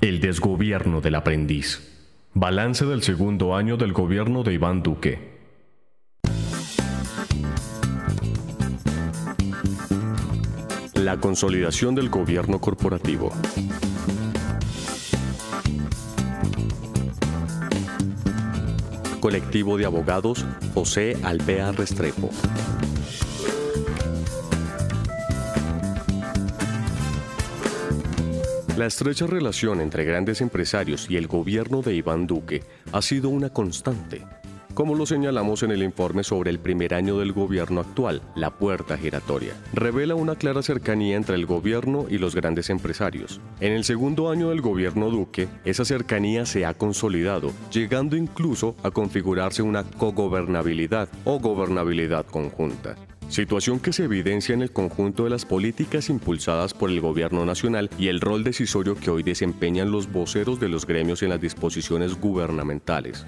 El desgobierno del aprendiz. Balance del segundo año del gobierno de Iván Duque. La consolidación del gobierno corporativo. Colectivo de abogados José Alvea Restrepo. La estrecha relación entre grandes empresarios y el gobierno de Iván Duque ha sido una constante, como lo señalamos en el informe sobre el primer año del gobierno actual, la puerta giratoria. Revela una clara cercanía entre el gobierno y los grandes empresarios. En el segundo año del gobierno Duque, esa cercanía se ha consolidado, llegando incluso a configurarse una cogobernabilidad o gobernabilidad conjunta situación que se evidencia en el conjunto de las políticas impulsadas por el gobierno nacional y el rol decisorio que hoy desempeñan los voceros de los gremios en las disposiciones gubernamentales.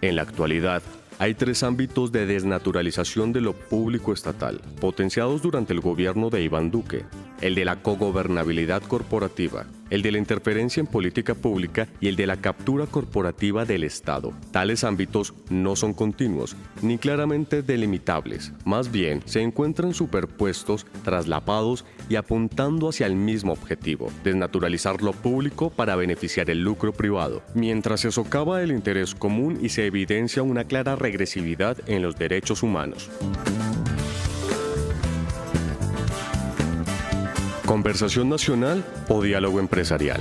En la actualidad, hay tres ámbitos de desnaturalización de lo público estatal, potenciados durante el gobierno de Iván Duque, el de la cogobernabilidad corporativa, el de la interferencia en política pública y el de la captura corporativa del Estado. Tales ámbitos no son continuos ni claramente delimitables, más bien se encuentran superpuestos, traslapados y apuntando hacia el mismo objetivo, desnaturalizar lo público para beneficiar el lucro privado, mientras se socava el interés común y se evidencia una clara regresividad en los derechos humanos. ¿Conversación nacional o diálogo empresarial?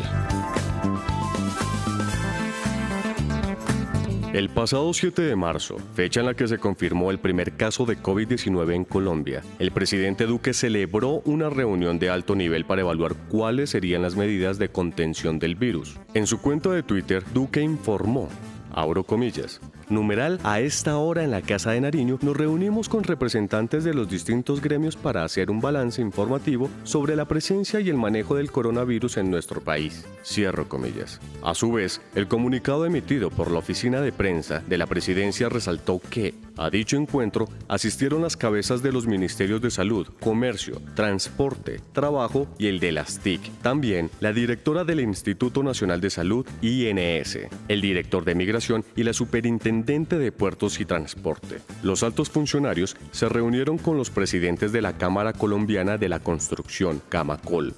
El pasado 7 de marzo, fecha en la que se confirmó el primer caso de COVID-19 en Colombia, el presidente Duque celebró una reunión de alto nivel para evaluar cuáles serían las medidas de contención del virus. En su cuenta de Twitter, Duque informó, abro comillas, numeral, a esta hora en la Casa de Nariño nos reunimos con representantes de los distintos gremios para hacer un balance informativo sobre la presencia y el manejo del coronavirus en nuestro país. Cierro comillas. A su vez, el comunicado emitido por la oficina de prensa de la presidencia resaltó que, a dicho encuentro, asistieron las cabezas de los ministerios de Salud, Comercio, Transporte, Trabajo y el de las TIC. También la directora del Instituto Nacional de Salud, INS, el director de Migración y la superintendente de Puertos y Transporte. Los altos funcionarios se reunieron con los presidentes de la Cámara Colombiana de la Construcción, Camacol,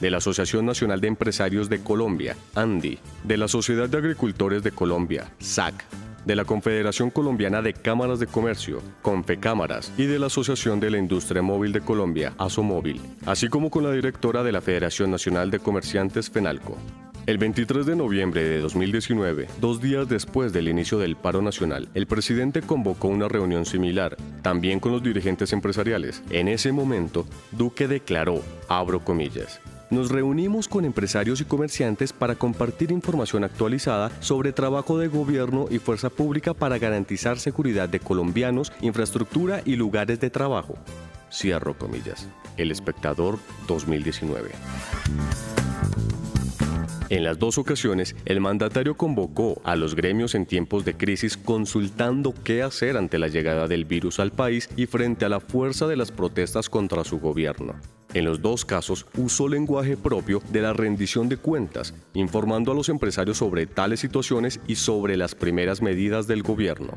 de la Asociación Nacional de Empresarios de Colombia, ANDI, de la Sociedad de Agricultores de Colombia, SAC, de la Confederación Colombiana de Cámaras de Comercio, Confecámaras, y de la Asociación de la Industria Móvil de Colombia, ASOMóvil, así como con la directora de la Federación Nacional de Comerciantes, FENALCO. El 23 de noviembre de 2019, dos días después del inicio del paro nacional, el presidente convocó una reunión similar, también con los dirigentes empresariales. En ese momento, Duque declaró, abro comillas, nos reunimos con empresarios y comerciantes para compartir información actualizada sobre trabajo de gobierno y fuerza pública para garantizar seguridad de colombianos, infraestructura y lugares de trabajo. Cierro comillas. El espectador 2019. En las dos ocasiones, el mandatario convocó a los gremios en tiempos de crisis consultando qué hacer ante la llegada del virus al país y frente a la fuerza de las protestas contra su gobierno. En los dos casos usó lenguaje propio de la rendición de cuentas, informando a los empresarios sobre tales situaciones y sobre las primeras medidas del gobierno.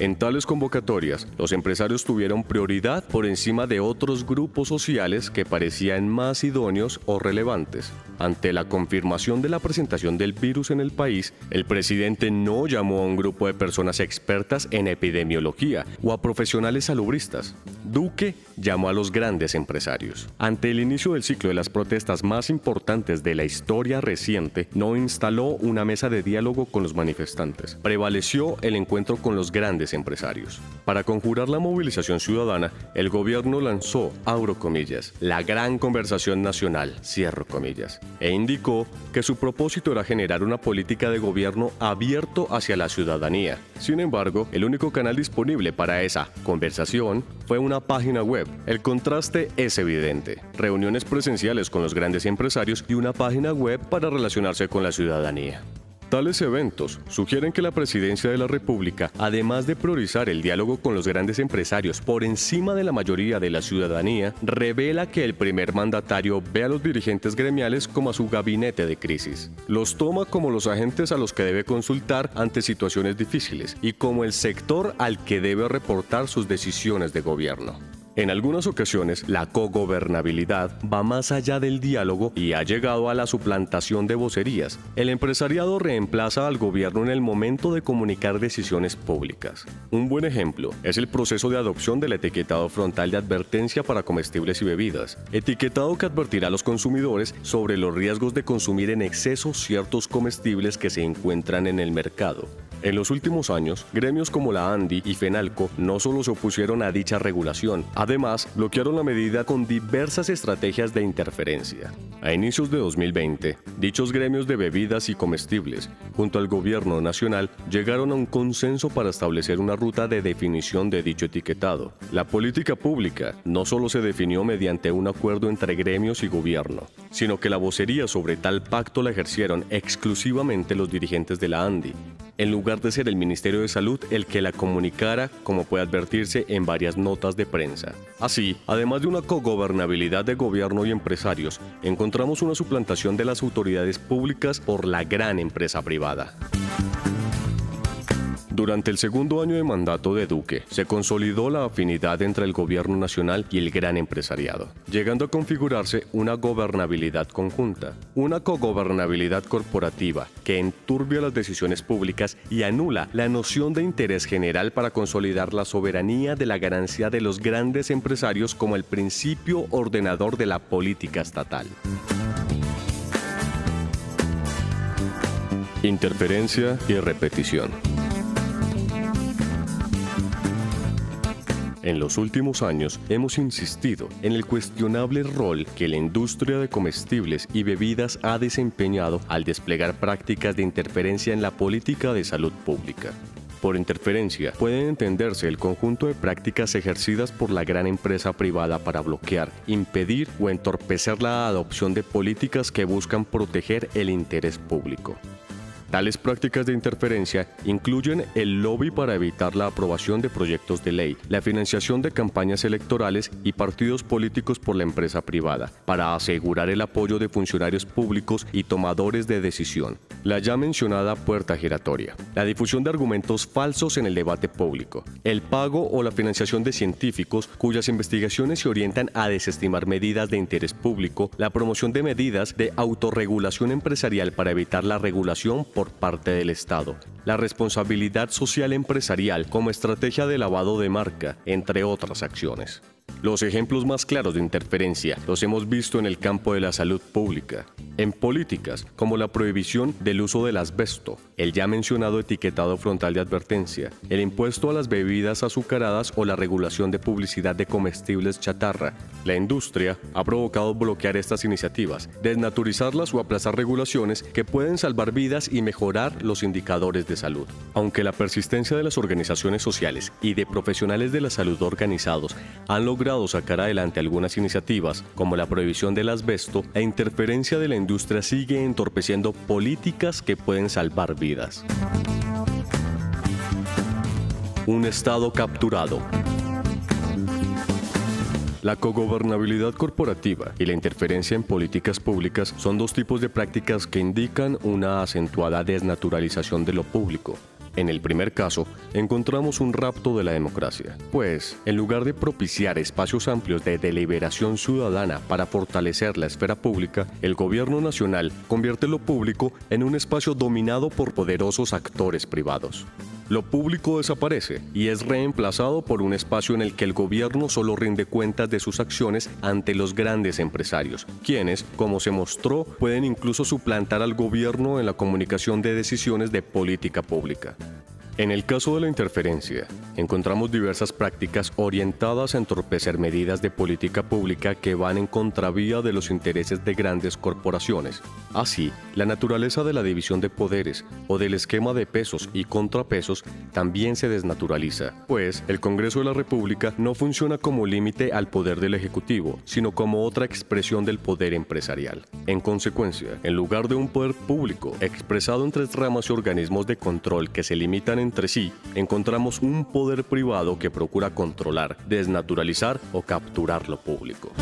En tales convocatorias, los empresarios tuvieron prioridad por encima de otros grupos sociales que parecían más idóneos o relevantes. Ante la confirmación de la presentación del virus en el país, el presidente no llamó a un grupo de personas expertas en epidemiología o a profesionales salubristas. Duque llamó a los grandes empresarios. Ante el inicio del ciclo de las protestas más importantes de la historia reciente, no instaló una mesa de diálogo con los manifestantes. Prevaleció el encuentro con los grandes empresarios. Para conjurar la movilización ciudadana, el gobierno lanzó, abro comillas, la gran conversación nacional, cierro comillas, e indicó que su propósito era generar una política de gobierno abierto hacia la ciudadanía. Sin embargo, el único canal disponible para esa conversación fue una página web. El contraste es evidente. Reuniones presenciales con los grandes empresarios y una página web para relacionarse con la ciudadanía. Tales eventos sugieren que la presidencia de la República, además de priorizar el diálogo con los grandes empresarios por encima de la mayoría de la ciudadanía, revela que el primer mandatario ve a los dirigentes gremiales como a su gabinete de crisis. Los toma como los agentes a los que debe consultar ante situaciones difíciles y como el sector al que debe reportar sus decisiones de gobierno. En algunas ocasiones, la cogobernabilidad va más allá del diálogo y ha llegado a la suplantación de vocerías. El empresariado reemplaza al gobierno en el momento de comunicar decisiones públicas. Un buen ejemplo es el proceso de adopción del etiquetado frontal de advertencia para comestibles y bebidas, etiquetado que advertirá a los consumidores sobre los riesgos de consumir en exceso ciertos comestibles que se encuentran en el mercado. En los últimos años, gremios como la ANDI y FENALCO no solo se opusieron a dicha regulación, además bloquearon la medida con diversas estrategias de interferencia. A inicios de 2020, dichos gremios de bebidas y comestibles, junto al gobierno nacional, llegaron a un consenso para establecer una ruta de definición de dicho etiquetado. La política pública no solo se definió mediante un acuerdo entre gremios y gobierno, sino que la vocería sobre tal pacto la ejercieron exclusivamente los dirigentes de la ANDI, en lugar de ser el Ministerio de Salud el que la comunicara, como puede advertirse en varias notas de prensa. Así, además de una cogobernabilidad de gobierno y empresarios, encontramos una suplantación de las autoridades públicas por la gran empresa privada. Durante el segundo año de mandato de Duque, se consolidó la afinidad entre el gobierno nacional y el gran empresariado, llegando a configurarse una gobernabilidad conjunta, una cogobernabilidad corporativa que enturbia las decisiones públicas y anula la noción de interés general para consolidar la soberanía de la ganancia de los grandes empresarios como el principio ordenador de la política estatal. Interferencia y repetición. En los últimos años hemos insistido en el cuestionable rol que la industria de comestibles y bebidas ha desempeñado al desplegar prácticas de interferencia en la política de salud pública. Por interferencia puede entenderse el conjunto de prácticas ejercidas por la gran empresa privada para bloquear, impedir o entorpecer la adopción de políticas que buscan proteger el interés público. Tales prácticas de interferencia incluyen el lobby para evitar la aprobación de proyectos de ley, la financiación de campañas electorales y partidos políticos por la empresa privada, para asegurar el apoyo de funcionarios públicos y tomadores de decisión, la ya mencionada puerta giratoria, la difusión de argumentos falsos en el debate público, el pago o la financiación de científicos cuyas investigaciones se orientan a desestimar medidas de interés público, la promoción de medidas de autorregulación empresarial para evitar la regulación por parte del Estado, la responsabilidad social empresarial como estrategia de lavado de marca, entre otras acciones. Los ejemplos más claros de interferencia los hemos visto en el campo de la salud pública, en políticas como la prohibición del uso del asbesto, el ya mencionado etiquetado frontal de advertencia, el impuesto a las bebidas azucaradas o la regulación de publicidad de comestibles chatarra. La industria ha provocado bloquear estas iniciativas, desnaturizarlas o aplazar regulaciones que pueden salvar vidas y mejorar los indicadores de salud. Aunque la persistencia de las organizaciones sociales y de profesionales de la salud organizados han logrado sacar adelante algunas iniciativas, como la prohibición del asbesto, la interferencia de la industria sigue entorpeciendo políticas que pueden salvar vidas. Un Estado capturado. La cogobernabilidad corporativa y la interferencia en políticas públicas son dos tipos de prácticas que indican una acentuada desnaturalización de lo público, en el primer caso, encontramos un rapto de la democracia, pues, en lugar de propiciar espacios amplios de deliberación ciudadana para fortalecer la esfera pública, el gobierno nacional convierte lo público en un espacio dominado por poderosos actores privados lo público desaparece y es reemplazado por un espacio en el que el gobierno solo rinde cuentas de sus acciones ante los grandes empresarios, quienes, como se mostró, pueden incluso suplantar al gobierno en la comunicación de decisiones de política pública. En el caso de la interferencia, encontramos diversas prácticas orientadas a entorpecer medidas de política pública que van en contravía de los intereses de grandes corporaciones. Así, la naturaleza de la división de poderes o del esquema de pesos y contrapesos también se desnaturaliza, pues el Congreso de la República no funciona como límite al poder del Ejecutivo, sino como otra expresión del poder empresarial. En consecuencia, en lugar de un poder público expresado en tres ramas y organismos de control que se limitan en entre sí, encontramos un poder privado que procura controlar, desnaturalizar o capturar lo público.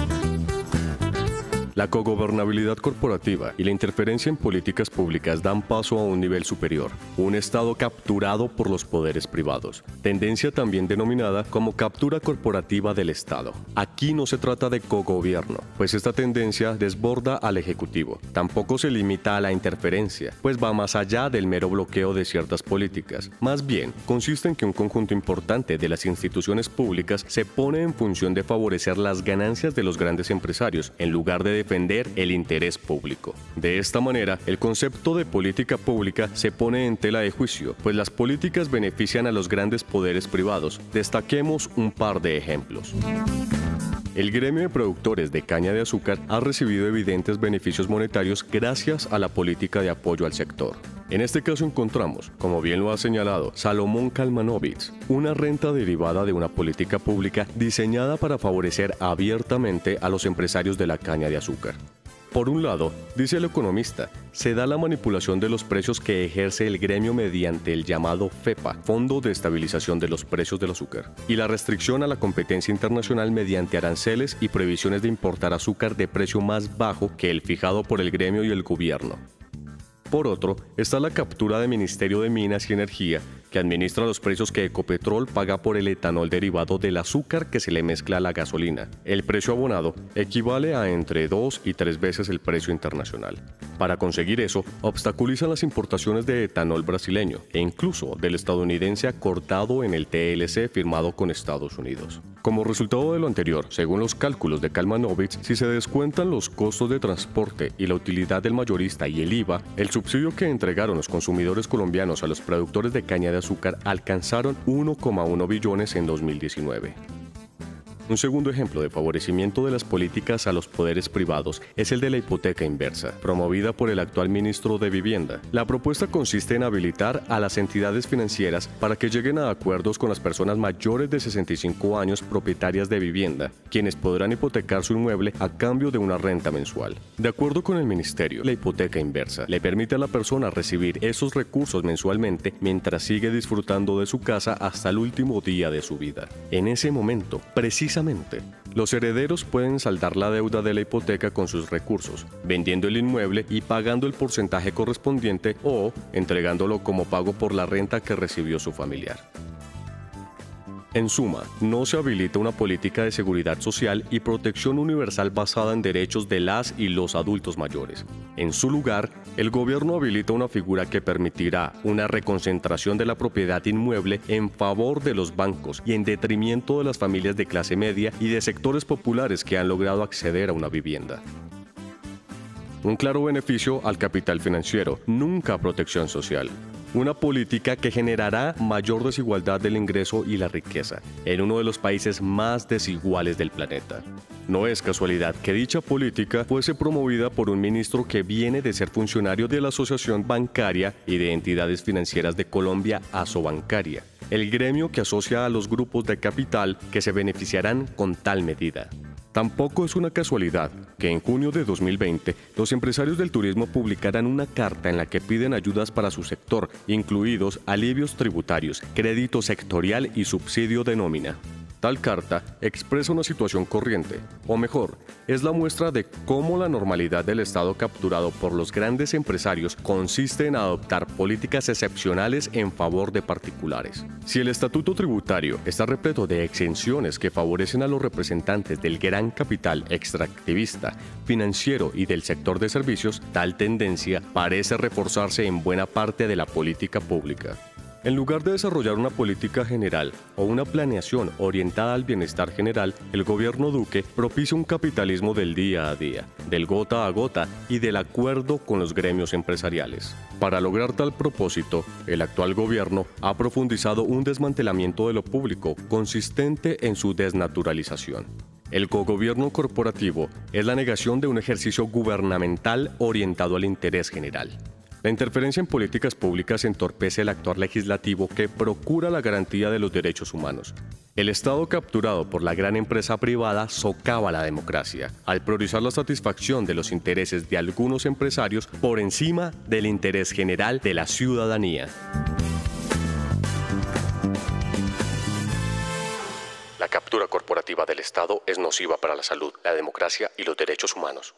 La cogobernabilidad corporativa y la interferencia en políticas públicas dan paso a un nivel superior, un Estado capturado por los poderes privados, tendencia también denominada como captura corporativa del Estado. Aquí no se trata de cogobierno, pues esta tendencia desborda al Ejecutivo. Tampoco se limita a la interferencia, pues va más allá del mero bloqueo de ciertas políticas. Más bien, consiste en que un conjunto importante de las instituciones públicas se pone en función de favorecer las ganancias de los grandes empresarios, en lugar de defender el interés público. De esta manera, el concepto de política pública se pone en tela de juicio, pues las políticas benefician a los grandes poderes privados. Destaquemos un par de ejemplos. El gremio de productores de caña de azúcar ha recibido evidentes beneficios monetarios gracias a la política de apoyo al sector. En este caso encontramos, como bien lo ha señalado Salomón Kalmanovitz, una renta derivada de una política pública diseñada para favorecer abiertamente a los empresarios de la caña de azúcar. Por un lado, dice el economista, se da la manipulación de los precios que ejerce el gremio mediante el llamado FEPA, Fondo de Estabilización de los Precios del Azúcar, y la restricción a la competencia internacional mediante aranceles y prohibiciones de importar azúcar de precio más bajo que el fijado por el gremio y el gobierno. Por otro, está la captura del Ministerio de Minas y Energía, que administra los precios que Ecopetrol paga por el etanol derivado del azúcar que se le mezcla a la gasolina. El precio abonado equivale a entre dos y tres veces el precio internacional. Para conseguir eso, obstaculizan las importaciones de etanol brasileño e incluso del estadounidense acordado en el TLC firmado con Estados Unidos. Como resultado de lo anterior, según los cálculos de Kalmanovitz, si se descuentan los costos de transporte y la utilidad del mayorista y el IVA, el subsidio que entregaron los consumidores colombianos a los productores de caña de azúcar alcanzaron 1,1 billones en 2019. Un segundo ejemplo de favorecimiento de las políticas a los poderes privados es el de la hipoteca inversa, promovida por el actual ministro de Vivienda. La propuesta consiste en habilitar a las entidades financieras para que lleguen a acuerdos con las personas mayores de 65 años propietarias de vivienda, quienes podrán hipotecar su inmueble a cambio de una renta mensual. De acuerdo con el ministerio, la hipoteca inversa le permite a la persona recibir esos recursos mensualmente mientras sigue disfrutando de su casa hasta el último día de su vida. En ese momento, precisamente los herederos pueden saldar la deuda de la hipoteca con sus recursos, vendiendo el inmueble y pagando el porcentaje correspondiente o entregándolo como pago por la renta que recibió su familiar. En suma, no se habilita una política de seguridad social y protección universal basada en derechos de las y los adultos mayores. En su lugar, el gobierno habilita una figura que permitirá una reconcentración de la propiedad inmueble en favor de los bancos y en detrimento de las familias de clase media y de sectores populares que han logrado acceder a una vivienda. Un claro beneficio al capital financiero, nunca protección social una política que generará mayor desigualdad del ingreso y la riqueza en uno de los países más desiguales del planeta. No es casualidad que dicha política fuese promovida por un ministro que viene de ser funcionario de la Asociación Bancaria y de Entidades Financieras de Colombia, Asobancaria, el gremio que asocia a los grupos de capital que se beneficiarán con tal medida. Tampoco es una casualidad que en junio de 2020 los empresarios del turismo publicaran una carta en la que piden ayudas para su sector, incluidos alivios tributarios, crédito sectorial y subsidio de nómina. Tal carta expresa una situación corriente, o mejor, es la muestra de cómo la normalidad del Estado capturado por los grandes empresarios consiste en adoptar políticas excepcionales en favor de particulares. Si el estatuto tributario está repleto de exenciones que favorecen a los representantes del gran capital extractivista, financiero y del sector de servicios, tal tendencia parece reforzarse en buena parte de la política pública. En lugar de desarrollar una política general o una planeación orientada al bienestar general, el gobierno Duque propicia un capitalismo del día a día, del gota a gota y del acuerdo con los gremios empresariales. Para lograr tal propósito, el actual gobierno ha profundizado un desmantelamiento de lo público consistente en su desnaturalización. El cogobierno corporativo es la negación de un ejercicio gubernamental orientado al interés general. La interferencia en políticas públicas entorpece el actuar legislativo que procura la garantía de los derechos humanos. El Estado capturado por la gran empresa privada socava la democracia, al priorizar la satisfacción de los intereses de algunos empresarios por encima del interés general de la ciudadanía. La captura corporativa del Estado es nociva para la salud, la democracia y los derechos humanos.